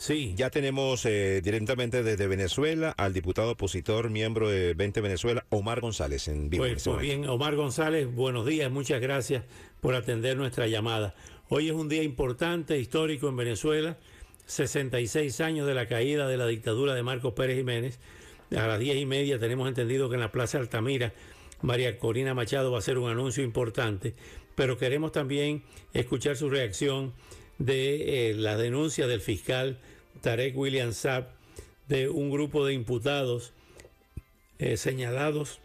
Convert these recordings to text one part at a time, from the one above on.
Sí, ya tenemos eh, directamente desde Venezuela al diputado opositor, miembro de 20 Venezuela, Omar González, en vivo. Pues, pues bien, Omar González, buenos días, muchas gracias por atender nuestra llamada. Hoy es un día importante, histórico en Venezuela, 66 años de la caída de la dictadura de Marcos Pérez Jiménez. A las diez y media tenemos entendido que en la Plaza Altamira María Corina Machado va a hacer un anuncio importante, pero queremos también escuchar su reacción de eh, la denuncia del fiscal Tarek William Saab de un grupo de imputados eh, señalados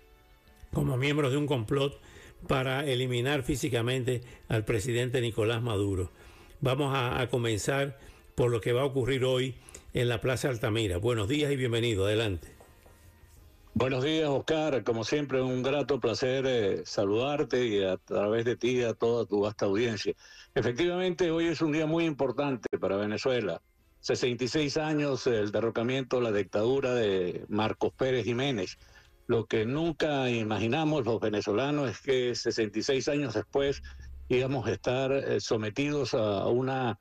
como miembros de un complot para eliminar físicamente al presidente Nicolás Maduro. Vamos a, a, comenzar por lo que va a ocurrir hoy en la Plaza Altamira. Buenos días y bienvenido. Adelante. Buenos días, Oscar. Como siempre, un grato placer eh, saludarte y a través de ti a toda tu vasta audiencia. Efectivamente, hoy es un día muy importante para Venezuela. 66 años el derrocamiento, la dictadura de Marcos Pérez Jiménez. Lo que nunca imaginamos los venezolanos es que 66 años después íbamos a estar eh, sometidos a una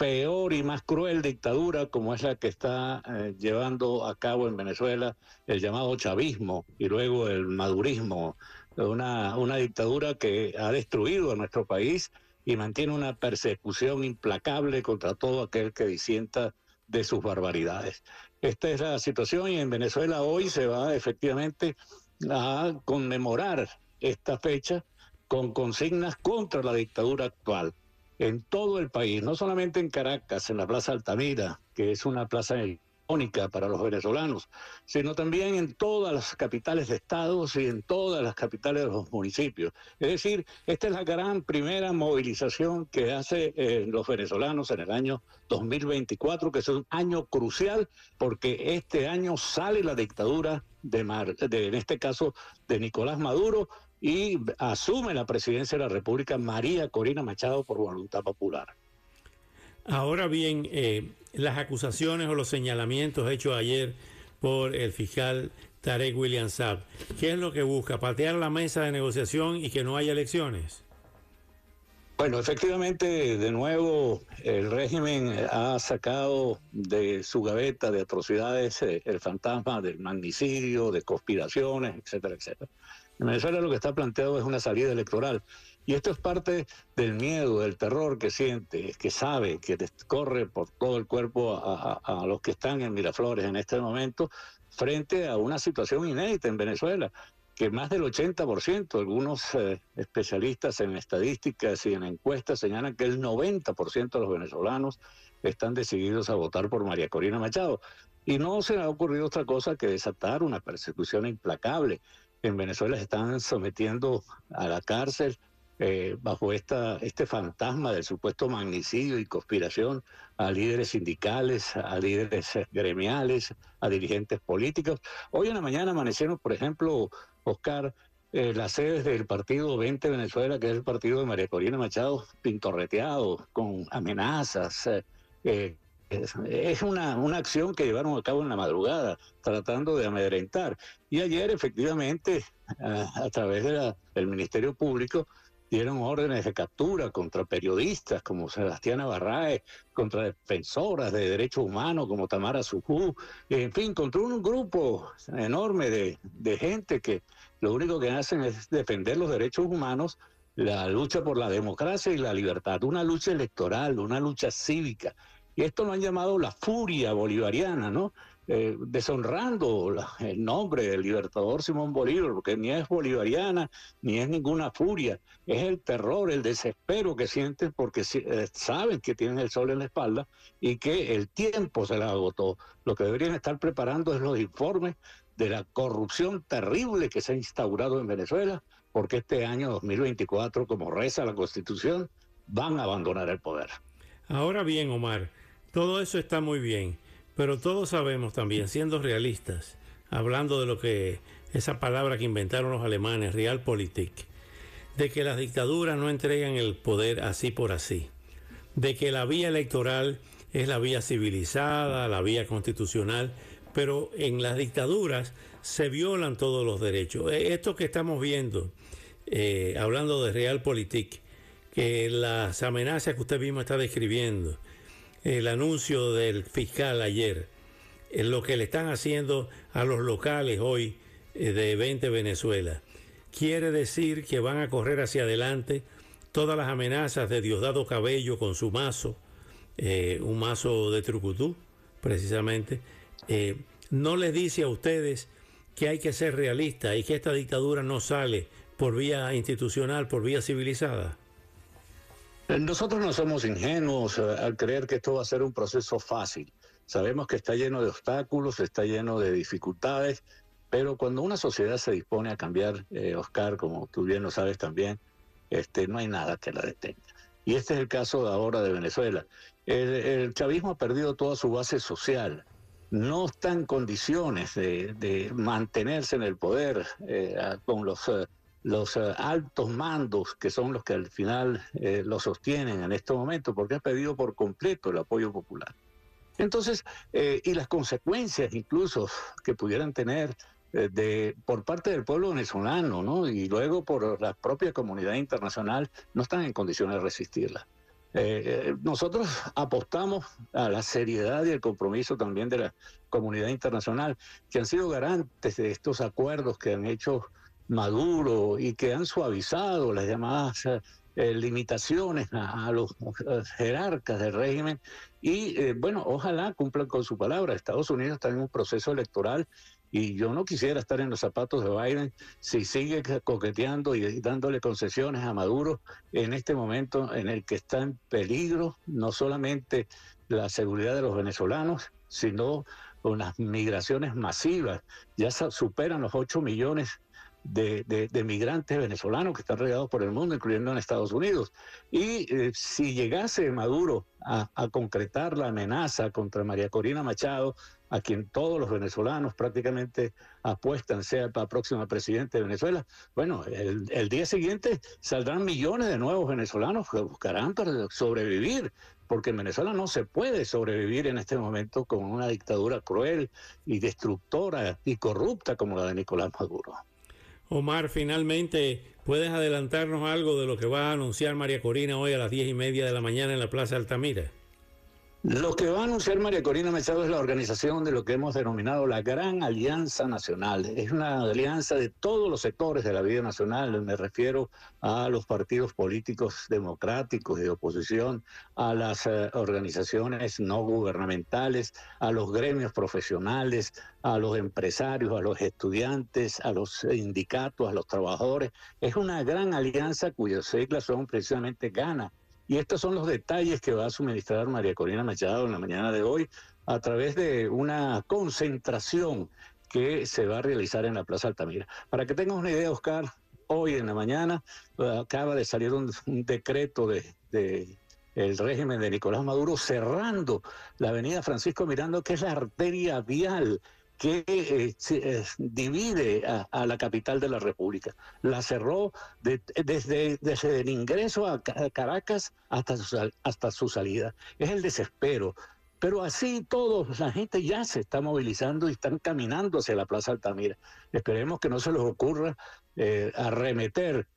peor y más cruel dictadura como es la que está eh, llevando a cabo en Venezuela el llamado chavismo y luego el madurismo, una, una dictadura que ha destruido a nuestro país y mantiene una persecución implacable contra todo aquel que disienta de sus barbaridades. Esta es la situación y en Venezuela hoy se va efectivamente a conmemorar esta fecha con consignas contra la dictadura actual en todo el país, no solamente en Caracas, en la Plaza Altamira, que es una plaza icónica para los venezolanos, sino también en todas las capitales de estados y en todas las capitales de los municipios. Es decir, esta es la gran primera movilización que hacen eh, los venezolanos en el año 2024, que es un año crucial porque este año sale la dictadura de, Mar, de en este caso, de Nicolás Maduro, y asume la presidencia de la República María Corina Machado por voluntad popular. Ahora bien, eh, las acusaciones o los señalamientos hechos ayer por el fiscal Tarek William Saab, ¿qué es lo que busca? ¿Patear la mesa de negociación y que no haya elecciones? Bueno, efectivamente, de nuevo, el régimen ha sacado de su gaveta de atrocidades eh, el fantasma del magnicidio, de conspiraciones, etcétera, etcétera. En Venezuela lo que está planteado es una salida electoral. Y esto es parte del miedo, del terror que siente, que sabe, que corre por todo el cuerpo a, los que están en Miraflores en este momento, frente a una situación inédita en Venezuela, que más del 80%, algunos eh, especialistas en estadísticas y en encuestas señalan que el 90% de los venezolanos están decididos a votar por María Corina Machado. Y no se ha ocurrido otra cosa que desatar una persecución implacable en Venezuela se están sometiendo a la cárcel eh, bajo esta, este fantasma del supuesto magnicidio y conspiración a líderes sindicales, a líderes gremiales, a dirigentes políticos. Hoy en la mañana amanecieron, por ejemplo, Oscar, eh, las sedes del partido 20 Venezuela, que es el partido de María Corina Machado, pintorreteado, con amenazas, eh, es una, una acción que llevaron a cabo en la madrugada, tratando de amedrentar. Y ayer, efectivamente, a, través de del Ministerio Público, dieron órdenes de captura contra periodistas como Sebastián Barrae, contra defensoras de derechos humanos como Tamara Sujú, en fin, contra un grupo enorme de, de gente que lo único que hacen es defender los derechos humanos, la lucha por la democracia y la libertad, una lucha electoral, una lucha cívica y esto lo han llamado la furia bolivariana, ¿no? Eh, deshonrando el nombre del libertador Simón Bolívar, porque ni es bolivariana, ni es ninguna furia, es el terror, el desespero que sienten porque eh, saben que tienen el sol en la espalda y que el tiempo se les agotó. Lo que deberían estar preparando es los informes de la corrupción terrible que se ha instaurado en Venezuela, porque este año 2024, como reza la Constitución, van a abandonar el poder. Ahora bien, Omar, todo eso está muy bien pero todos sabemos también, siendo realistas, hablando de lo que esa palabra que inventaron los alemanes, Realpolitik, de que las dictaduras no entregan el poder así por así, de que la vía electoral es la vía civilizada, la vía constitucional, pero en las dictaduras se violan todos los derechos. E, esto que estamos viendo, eh, hablando de Realpolitik, que las amenazas que usted mismo está describiendo, el anuncio del fiscal ayer, lo que le están haciendo a los locales hoy eh, de 20 Venezuela. Quiere decir que van a correr hacia adelante todas las amenazas de Diosdado Cabello con su mazo, eh, un mazo de Trucutú, precisamente. Eh, no les dice a ustedes que hay que ser realista y que esta dictadura no sale por vía institucional, por vía civilizada. Nosotros no somos ingenuos eh, al creer que esto va a ser un proceso fácil. Sabemos que está lleno de obstáculos, está lleno de dificultades, pero cuando una sociedad se dispone a cambiar, eh, Oscar, como tú bien lo sabes también, este, no hay nada que la detenga. Y este es el caso ahora de Venezuela. El, chavismo ha perdido toda su base social. No está en condiciones de, mantenerse en el poder eh, con los los eh, altos mandos, que son los que al final eh, lo sostienen en este momento, porque ha pedido por completo el apoyo popular. Entonces, eh, y las consecuencias incluso que pudieran tener de, por parte del pueblo venezolano, ¿no? Y luego por la propia comunidad internacional, no están en condiciones de resistirla. nosotros apostamos a la seriedad y el compromiso también de la comunidad internacional, que han sido garantes de estos acuerdos que han hecho Maduro y que han suavizado las llamadas eh, limitaciones a, los jerarcas del régimen y eh, bueno, ojalá cumplan con su palabra. Estados Unidos está en un proceso electoral y yo no quisiera estar en los zapatos de Biden si sigue coqueteando y dándole concesiones a Maduro en este momento en el que está en peligro no solamente la seguridad de los venezolanos, sino unas migraciones masivas. Ya superan los 8 millones de, migrantes venezolanos que están regados por el mundo, incluyendo en Estados Unidos. Y eh, si llegase Maduro a, concretar la amenaza contra María Corina Machado, a quien todos los venezolanos prácticamente apuestan sea la próxima presidente de Venezuela, bueno, el, el día siguiente saldrán millones de nuevos venezolanos que buscarán para sobrevivir porque en Venezuela no se puede sobrevivir en este momento con una dictadura cruel y destructora y corrupta como la de Nicolás Maduro. Omar, finalmente, ¿puedes adelantarnos algo de lo que va a anunciar María Corina hoy a las diez y media de la mañana en la Plaza Altamira? Lo que va a anunciar María Corina Machado es la organización de lo que hemos denominado la Gran Alianza Nacional. Es una alianza de todos los sectores de la vida nacional. Me refiero a los partidos políticos democráticos de oposición, a las eh, organizaciones no gubernamentales, a los gremios profesionales, a los empresarios, a los estudiantes, a los sindicatos, a los trabajadores. Es una gran alianza cuyas siglas son precisamente GANA y estos son los detalles que va a suministrar María Corina Machado en la mañana de hoy a través de una concentración que se va a realizar en la Plaza Altamira. Para que tengas una idea, Oscar, hoy en la mañana eh, acaba de salir un, decreto de, el régimen de Nicolás Maduro cerrando la avenida Francisco Mirando, que es la arteria vial que eh, eh, divide a, la capital de la República. La cerró desde, desde, el ingreso a Caracas hasta su, hasta su salida. Es el desespero. Pero así todo, la gente ya se está movilizando y están caminando hacia la Plaza Altamira. Esperemos que no se les ocurra eh, arremeter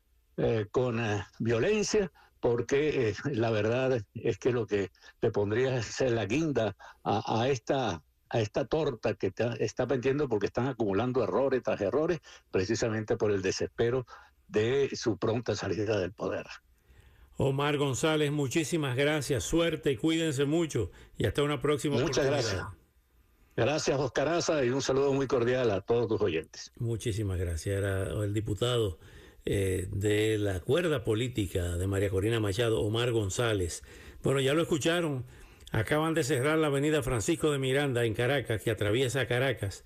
con violencia, porque la verdad es que lo que le pondría es la guinda a esta a esta torta que está pendiendo porque están acumulando errores tras errores, precisamente por el desespero de su pronta salida del poder. Omar González, muchísimas gracias, suerte, y cuídense mucho y hasta una próxima Muchas gracias. Gracias, Oscaraza, y un saludo muy cordial a todos tus oyentes. Muchísimas gracias. Era el diputado eh, de la cuerda política de María Corina Machado, Omar González. Bueno, ya lo escucharon. Acaban de cerrar la avenida Francisco de Miranda en Caracas, que atraviesa Caracas,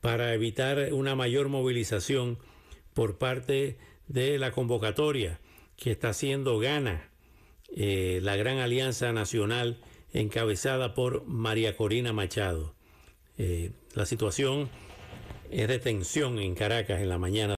para evitar una mayor movilización por parte de la convocatoria que está haciendo Gana, eh, la gran alianza nacional encabezada por María Corina Machado. Eh, la situación es de tensión en Caracas en la mañana.